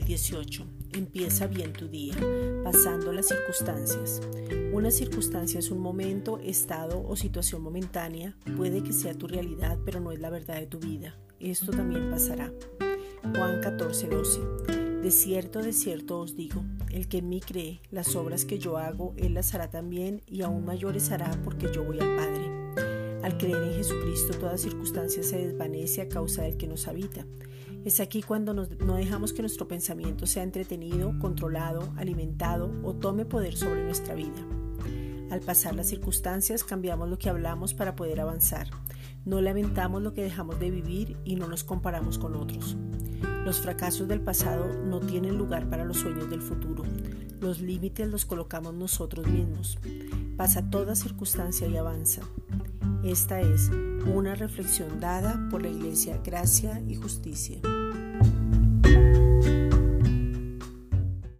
18. Empieza bien tu día, pasando las circunstancias. Una circunstancia es un momento, estado o situación momentánea. Puede que sea tu realidad, pero no es la verdad de tu vida. Esto también pasará. Juan 14, 12. De cierto, de cierto os digo, el que en mí cree, las obras que yo hago, él las hará también, y aún mayores hará porque yo voy al Padre. Al creer en Jesucristo, toda circunstancia se desvanece a causa del que nos habita. Es aquí cuando no dejamos que nuestro pensamiento sea entretenido, controlado, alimentado o tome poder sobre nuestra vida. Al pasar las circunstancias cambiamos lo que hablamos para poder avanzar. No lamentamos lo que dejamos de vivir y no nos comparamos con otros. Los fracasos del pasado no tienen lugar para los sueños del futuro. Los límites los colocamos nosotros mismos. Pasa toda circunstancia y avanza. Esta es una reflexión dada por la Iglesia Gracia y Justicia.